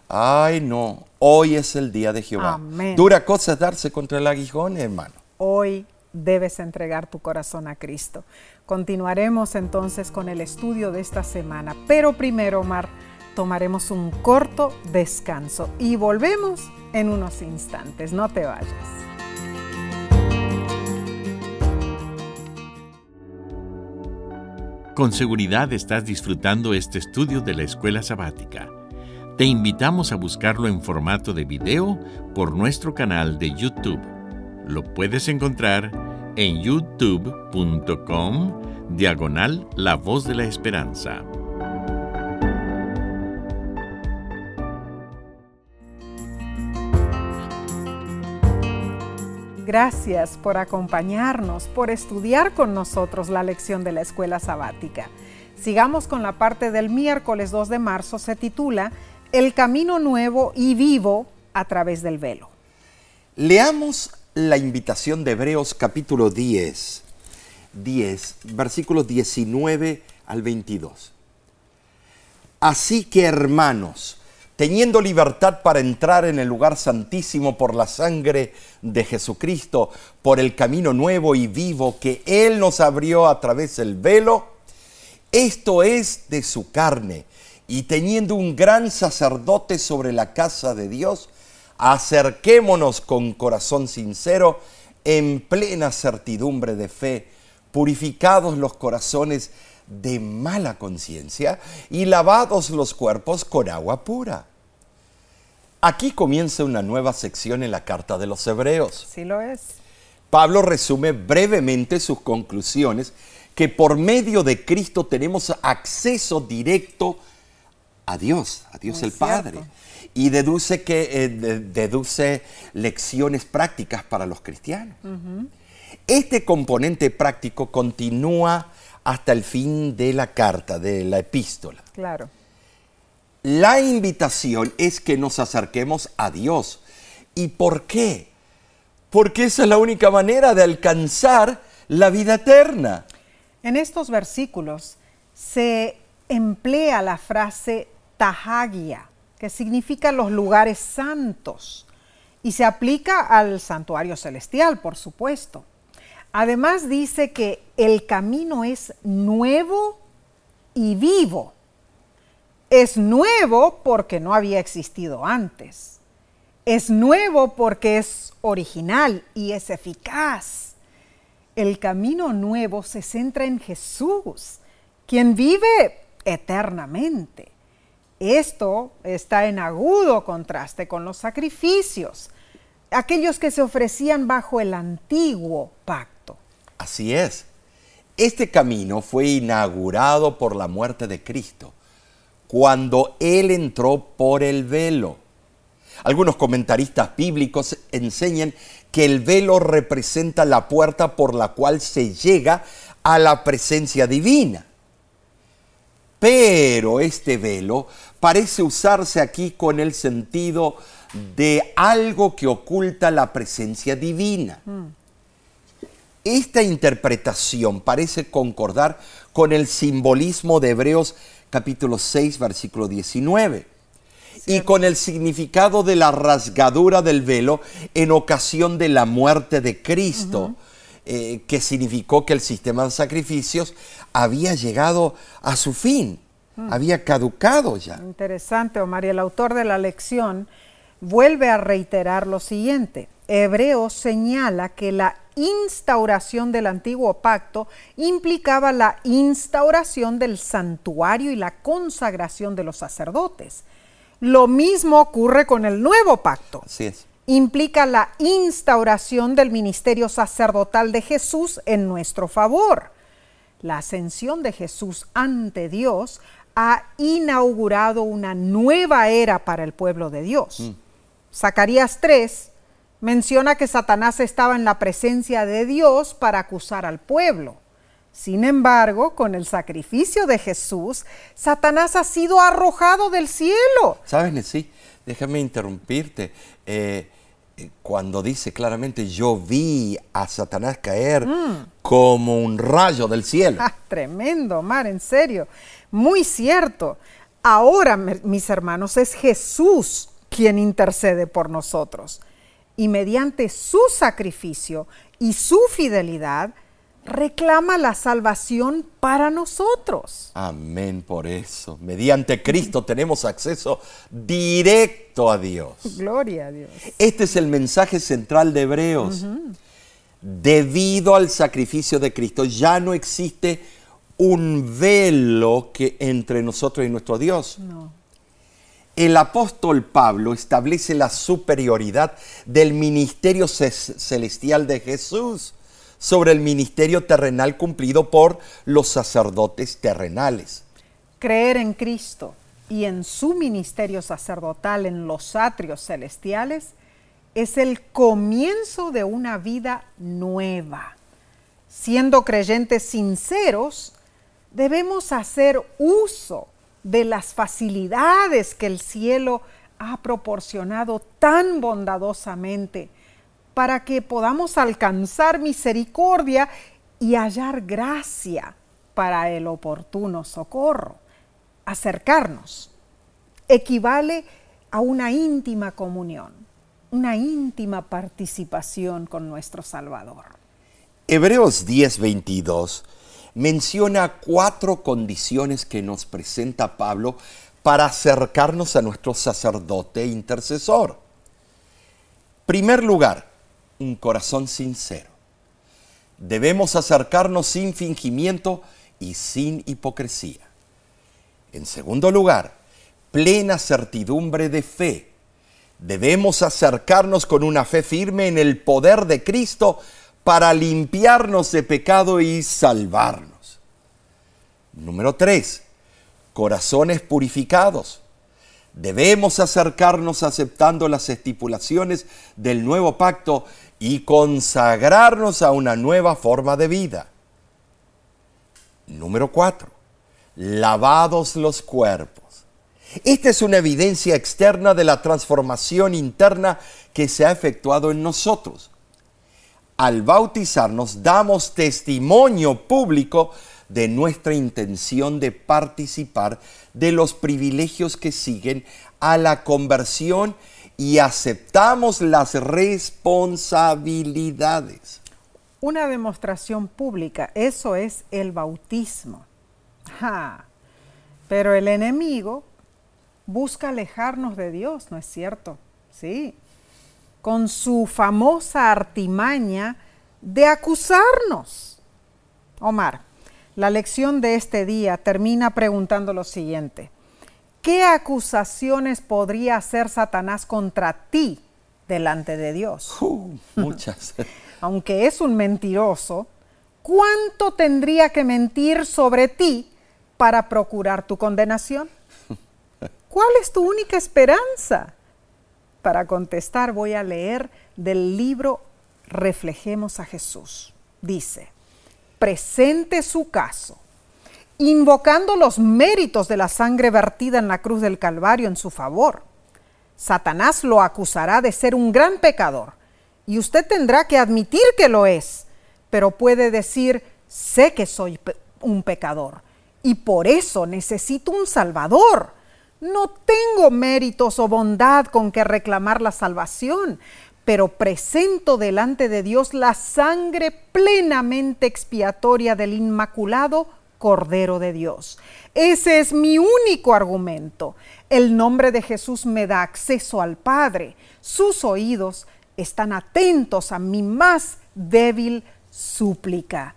Ay, no. Hoy es el día de Jehová. Amén. Dura cosa es darse contra el aguijón, hermano. Hoy debes entregar tu corazón a Cristo. Continuaremos entonces con el estudio de esta semana, pero primero, Omar, tomaremos un corto descanso y volvemos en unos instantes. No te vayas. Con seguridad estás disfrutando este estudio de la escuela sabática. Te invitamos a buscarlo en formato de video por nuestro canal de YouTube. Lo puedes encontrar en youtube.com diagonal La Voz de la Esperanza. Gracias por acompañarnos, por estudiar con nosotros la lección de la escuela sabática. Sigamos con la parte del miércoles 2 de marzo, se titula El camino nuevo y vivo a través del velo. Leamos la invitación de Hebreos capítulo 10, 10, versículos 19 al 22. Así que hermanos, teniendo libertad para entrar en el lugar santísimo por la sangre de Jesucristo, por el camino nuevo y vivo que Él nos abrió a través del velo, esto es de su carne, y teniendo un gran sacerdote sobre la casa de Dios, acerquémonos con corazón sincero, en plena certidumbre de fe, purificados los corazones de mala conciencia y lavados los cuerpos con agua pura. Aquí comienza una nueva sección en la carta de los Hebreos. Sí lo es. Pablo resume brevemente sus conclusiones que por medio de Cristo tenemos acceso directo a Dios, a Dios Muy el Padre. Y deduce, que, eh, de- deduce lecciones prácticas para los cristianos. Este componente práctico continúa hasta el fin de la carta, de la epístola. Claro. La invitación es que nos acerquemos a Dios. ¿Y por qué? Porque esa es la única manera de alcanzar la vida eterna. En estos versículos se emplea la frase tahagia, que significa los lugares santos, y se aplica al santuario celestial, por supuesto. Además dice que el camino es nuevo y vivo. Es nuevo porque no había existido antes. Es nuevo porque es original y es eficaz. El camino nuevo se centra en Jesús, quien vive eternamente. Esto está en agudo contraste con los sacrificios, aquellos que se ofrecían bajo el antiguo pacto. Así es. Este camino fue inaugurado por la muerte de Cristo, cuando Él entró por el velo. Algunos comentaristas bíblicos enseñan que el velo representa la puerta por la cual se llega a la presencia divina. Pero este velo parece usarse aquí con el sentido de algo que oculta la presencia divina. Esta interpretación parece concordar con el simbolismo de Hebreos capítulo 6, versículo 19, y con el significado de la rasgadura del velo en ocasión de la muerte de Cristo, eh, que significó que el sistema de sacrificios había llegado a su fin, mm. había caducado ya. Interesante, Omar, y el autor de la lección vuelve a reiterar lo siguiente. Hebreos señala que la instauración del antiguo pacto implicaba la instauración del santuario y la consagración de los sacerdotes. Lo mismo ocurre con el nuevo pacto. Así es. Implica la instauración del ministerio sacerdotal de Jesús en nuestro favor. La ascensión de Jesús ante Dios ha inaugurado una nueva era para el pueblo de Dios. Mm. Zacarías 3 menciona que Satanás estaba en la presencia de Dios para acusar al pueblo. Sin embargo, con el sacrificio de Jesús, Satanás ha sido arrojado del cielo. ¿Sabes, sí? Déjame interrumpirte. Eh, cuando dice claramente, yo vi a Satanás caer mm. como un rayo del cielo. Ah, tremendo, Mar, en serio. Muy cierto. Ahora, mis hermanos, es Jesús quien intercede por nosotros y mediante su sacrificio y su fidelidad reclama la salvación para nosotros. Amén por eso. Mediante Cristo tenemos acceso directo a Dios. Gloria a Dios. Este es el mensaje central de Hebreos. Debido al sacrificio de Cristo ya no existe un velo que entre nosotros y nuestro Dios. No el apóstol Pablo establece la superioridad del ministerio celestial de Jesús sobre el ministerio terrenal cumplido por los sacerdotes terrenales. Creer en Cristo y en su ministerio sacerdotal en los atrios celestiales es el comienzo de una vida nueva. Siendo creyentes sinceros, debemos hacer uso de las facilidades que el cielo ha proporcionado tan bondadosamente para que podamos alcanzar misericordia y hallar gracia para el oportuno socorro. Acercarnos equivale a una íntima comunión, una íntima participación con nuestro Salvador. Hebreos 10:22 menciona cuatro condiciones que nos presenta Pablo para acercarnos a nuestro sacerdote intercesor. Primer lugar, un corazón sincero. Debemos acercarnos sin fingimiento y sin hipocresía. En segundo lugar, plena certidumbre de fe. Debemos acercarnos con una fe firme en el poder de Cristo para limpiarnos de pecado y salvarnos. Número 3. Corazones purificados. Debemos acercarnos aceptando las estipulaciones del nuevo pacto y consagrarnos a una nueva forma de vida. Número 4. Lavados los cuerpos. Esta es una evidencia externa de la transformación interna que se ha efectuado en nosotros al bautizarnos damos testimonio público de nuestra intención de participar de los privilegios que siguen a la conversión y aceptamos las responsabilidades. Una demostración pública, eso es el bautismo. Pero el enemigo busca alejarnos de Dios, ¿no es cierto? Sí con su famosa artimaña de acusarnos. Omar, la lección de este día termina preguntando lo siguiente. ¿Qué acusaciones podría hacer Satanás contra ti delante de Dios? Uh, muchas. Aunque es un mentiroso, ¿cuánto tendría que mentir sobre ti para procurar tu condenación? ¿Cuál es tu única esperanza? Para contestar voy a leer del libro Reflejemos a Jesús. Dice, presente su caso, invocando los méritos de la sangre vertida en la cruz del Calvario en su favor. Satanás lo acusará de ser un gran pecador y usted tendrá que admitir que lo es, pero puede decir, sé que soy un pecador y por eso necesito un Salvador. No tengo méritos o bondad con que reclamar la salvación, pero presento delante de Dios la sangre plenamente expiatoria del Inmaculado Cordero de Dios. Ese es mi único argumento. El nombre de Jesús me da acceso al Padre. Sus oídos están atentos a mi más débil súplica.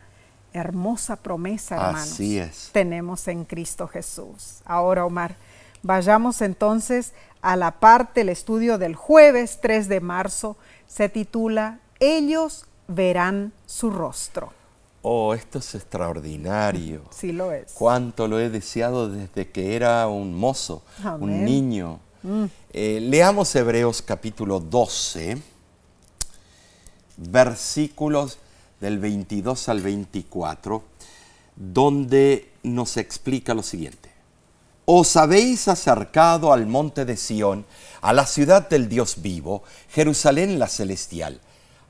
Hermosa promesa, hermanos. Así es. Tenemos en Cristo Jesús. Ahora, Omar, vayamos entonces a la parte, el estudio del jueves 3 de marzo. Se titula Ellos verán su rostro. Oh, esto es extraordinario. Sí lo es. Cuánto lo he deseado desde que era un mozo, un niño. Mm. Eh, leamos Hebreos capítulo 12, versículos del 22 al 24, donde nos explica lo siguiente. Os habéis acercado al monte de Sión, a la ciudad del Dios vivo, Jerusalén la celestial,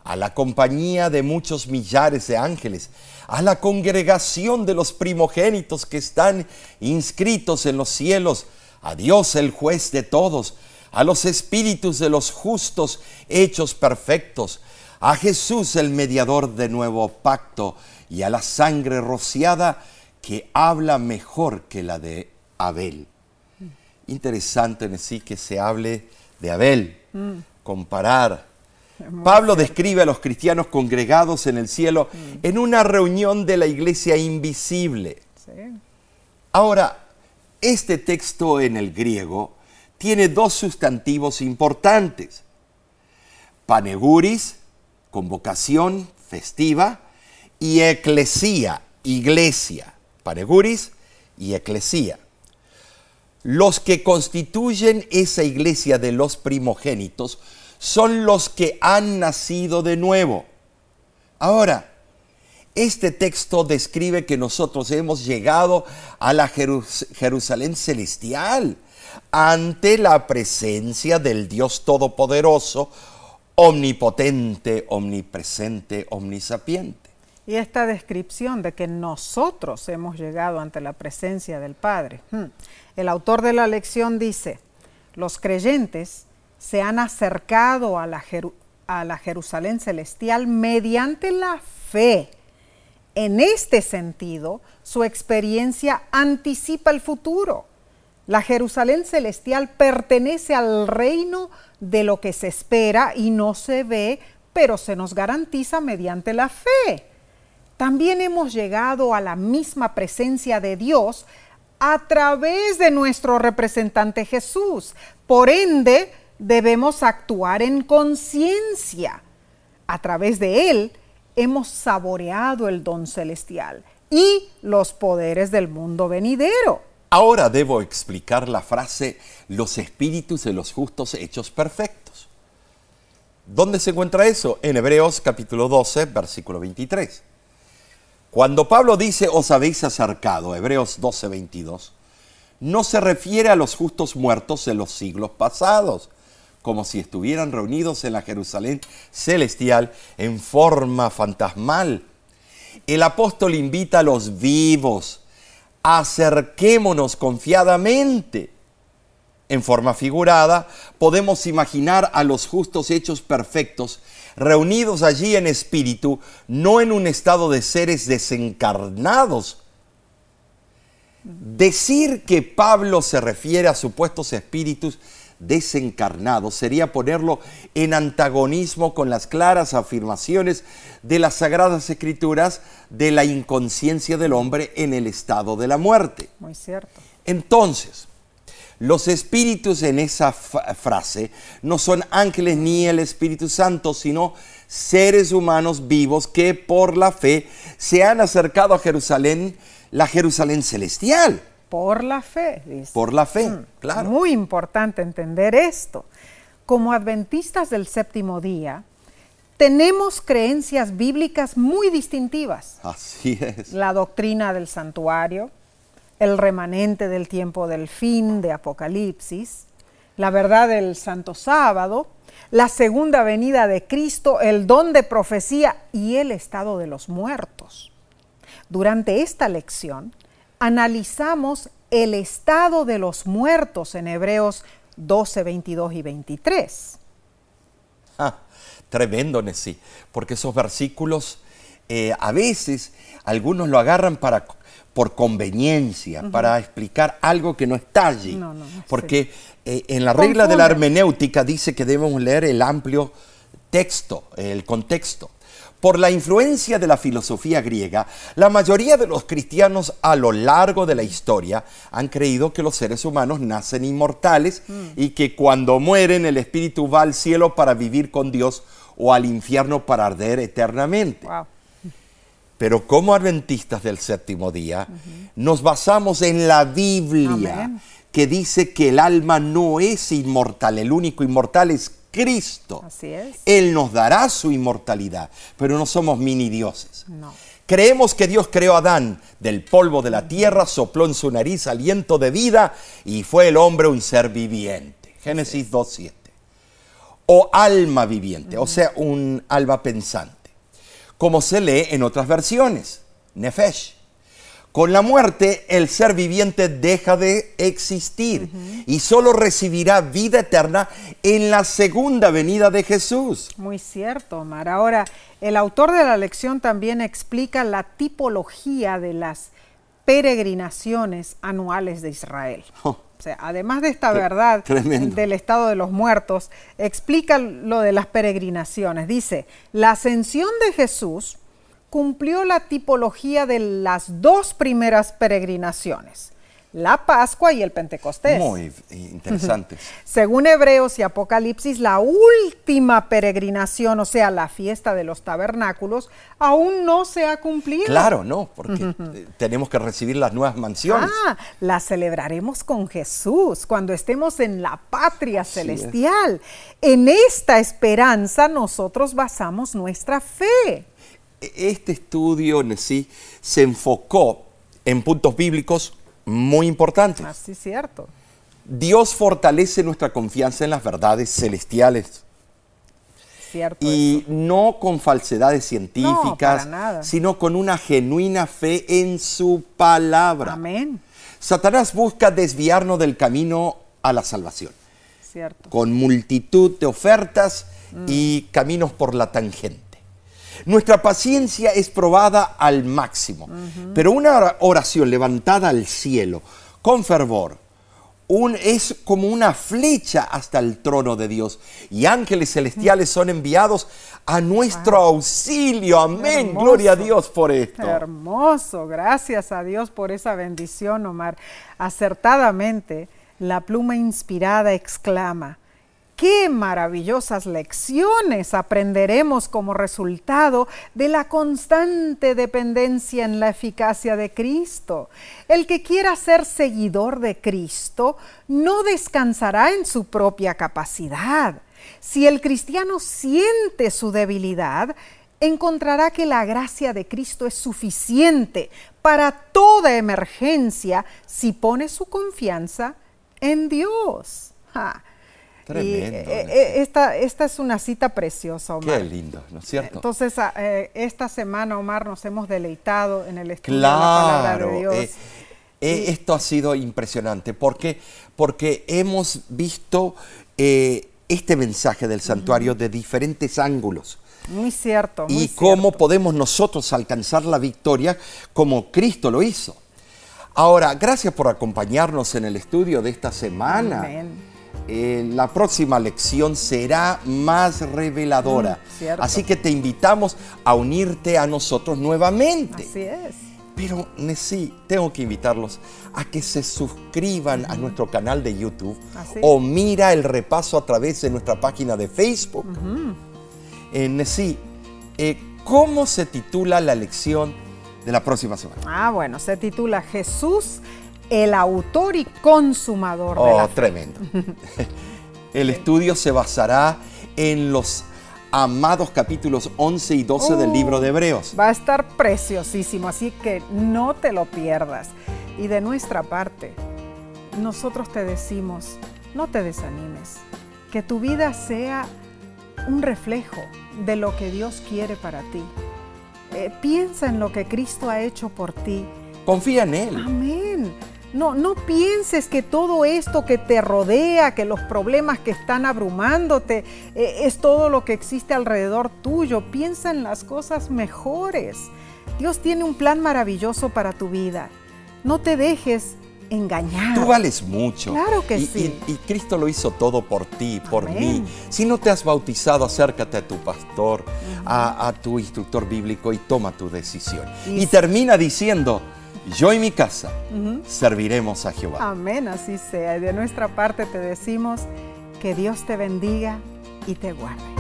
a la compañía de muchos millares de ángeles, a la congregación de los primogénitos que están inscritos en los cielos, a Dios el juez de todos, a los espíritus de los justos hechos perfectos, a Jesús el mediador de nuevo pacto y a la sangre rociada que habla mejor que la de Abel. Interesante en sí que se hable de Abel, comparar. Pablo describe a los cristianos congregados en el cielo en una reunión de la iglesia invisible. Sí. Ahora, este texto en el griego tiene dos sustantivos importantes. Paneguris, convocación festiva, y eclesía, iglesia. Paneguris y eclesía. Los que constituyen esa iglesia de los primogénitos son los que han nacido de nuevo. Ahora, este texto describe que nosotros hemos llegado a la Jerus- Jerusalén celestial ante la presencia del Dios Todopoderoso, omnipotente, omnipresente, omnisapiente. Y esta descripción de que nosotros hemos llegado ante la presencia del Padre. hmm, El autor de la lección dice, los creyentes se han acercado a la, Jerusalén celestial mediante la fe. En este sentido, su experiencia anticipa el futuro. La Jerusalén celestial pertenece al reino de lo que se espera y no se ve, pero se nos garantiza mediante la fe. También hemos llegado a la misma presencia de Dios a través de nuestro representante Jesús. Por ende, debemos actuar en conciencia. A través de Él hemos saboreado el don celestial y los poderes del mundo venidero. Ahora debo explicar la frase los espíritus de los justos hechos perfectos. ¿Dónde se encuentra eso? En Hebreos capítulo 12, versículo 23. Cuando Pablo dice os habéis acercado, Hebreos 12, 22, no se refiere a los justos muertos de los siglos pasados, como si estuvieran reunidos en la Jerusalén celestial en forma fantasmal. El apóstol invita a los vivos, acerquémonos confiadamente. En forma figurada, podemos imaginar a los justos hechos perfectos reunidos allí en espíritu, no en un estado de seres desencarnados. Decir que Pablo se refiere a supuestos espíritus desencarnados sería ponerlo en antagonismo con las claras afirmaciones de las sagradas escrituras de la inconsciencia del hombre en el estado de la muerte. Muy cierto. Entonces, Los espíritus en esa frase no son ángeles ni el Espíritu Santo, sino seres humanos vivos que por la fe se han acercado a Jerusalén, la Jerusalén celestial, Por la fe, dice. por la fe, claro. Muy importante entender esto. Como adventistas del séptimo día, tenemos creencias bíblicas muy distintivas. Así es. La doctrina del santuario, el remanente del tiempo del fin de Apocalipsis, la verdad del Santo Sábado, la segunda venida de Cristo, el don de profecía y el estado de los muertos. Durante esta lección analizamos el estado de los muertos en Hebreos 12, 22 y 23. Ah, tremendo, Nessie, porque esos versículos eh, a veces algunos lo agarran para, por conveniencia, para explicar algo que no está allí. No, no, porque eh, en la regla de la hermenéutica dice que debemos leer el amplio texto, el contexto. Por la influencia de la filosofía griega, la mayoría de los cristianos a lo largo de la historia han creído que los seres humanos nacen inmortales y que cuando mueren el espíritu va al cielo para vivir con Dios o al infierno para arder eternamente. Wow. Pero como adventistas del séptimo día, nos basamos en la Biblia, Amén. que dice que el alma no es inmortal, el único inmortal es Cristo. Así es. Él nos dará su inmortalidad, pero no somos mini dioses. No. Creemos que Dios creó a Adán del polvo de la tierra, sopló en su nariz aliento de vida y fue el hombre un ser viviente. Génesis 2.7. O alma viviente, o sea, un alma pensante. Como se lee en otras versiones, Nefesh. Con la muerte, el ser viviente deja de existir y solo recibirá vida eterna en la segunda venida de Jesús. Muy cierto, Omar. Ahora, el autor de la lección también explica la tipología de las peregrinaciones anuales de Israel. Oh. O sea, además de esta verdad tremendo. del estado de los muertos, explica lo de las peregrinaciones. Dice, la ascensión de Jesús cumplió la tipología de las dos primeras peregrinaciones, la Pascua y el Pentecostés. Muy interesante. Según Hebreos y Apocalipsis, la última peregrinación, o sea, la fiesta de los tabernáculos, aún no se ha cumplido. Claro, no, porque eh, tenemos que recibir las nuevas mansiones. Ah, la celebraremos con Jesús cuando estemos en la patria es. celestial. En esta esperanza nosotros basamos nuestra fe. Este estudio en sí se enfocó en puntos bíblicos muy importantes. Así es cierto. Dios fortalece nuestra confianza en las verdades celestiales Cierto. y eso. no con falsedades científicas, sino con una genuina fe en su palabra. Amén. Satanás busca desviarnos del camino a la salvación, Cierto. con multitud de ofertas Mm. y caminos por la tangente. Nuestra paciencia es probada al máximo, pero una ora- oración levantada al cielo con fervor un- es como una flecha hasta el trono de Dios y ángeles celestiales son enviados a nuestro auxilio. Amén. Hermoso. Gloria a Dios por esto. Hermoso, gracias a Dios por esa bendición, Omar. Acertadamente, la pluma inspirada exclama, qué maravillosas lecciones aprenderemos como resultado de la constante dependencia en la eficacia de Cristo. El que quiera ser seguidor de Cristo no descansará en su propia capacidad. Si el cristiano siente su debilidad, encontrará que la gracia de Cristo es suficiente para toda emergencia si pone su confianza en Dios. Tremendo, eh, eh, esta, esta es una cita preciosa, Omar. Qué lindo, ¿no es cierto? Entonces, a- eh, esta semana, Omar, nos hemos deleitado en el estudio de la palabra Claro, de Dios. eh, esto ha sido impresionante porque, porque hemos visto este mensaje del santuario de diferentes ángulos muy cierto. Muy y cómo cierto. podemos nosotros alcanzar la victoria como Cristo lo hizo. Ahora, gracias por acompañarnos en el estudio de esta semana. Amén. Eh, la próxima lección será más reveladora. Mm. Así que te invitamos a unirte a nosotros nuevamente. Así es. Pero sí, tengo que invitarlos a que se suscriban a nuestro canal de YouTube Así. o mira el repaso a través de nuestra página de Facebook. Eh, eh, ¿cómo se titula la lección de la próxima semana? Ah, bueno, se titula Jesús, el autor y consumador de la Oh, fe. tremendo. El estudio se basará en los amados capítulos 11 y 12 del libro de Hebreos. Va a estar preciosísimo, así que no te lo pierdas. Y de nuestra parte, nosotros te decimos, no te desanimes, que tu vida sea un reflejo de lo que Dios quiere para ti. Eh, piensa en lo que Cristo ha hecho por ti. Confía en Él. Amén. No, no pienses que todo esto que te rodea, que los problemas que están abrumándote, eh, es todo lo que existe alrededor tuyo. Piensa en las cosas mejores. Dios tiene un plan maravilloso para tu vida. No te dejes engañar. Tú vales mucho. Claro que Y- sí. Y, y Cristo lo hizo todo por ti, por Amén. mí. Si no te has bautizado, acércate a tu pastor, a, a tu instructor bíblico y toma tu decisión. Y- Y termina diciendo, yo y mi casa serviremos a Jehová. Amén, así sea. Y de nuestra parte te decimos que Dios te bendiga y te guarde.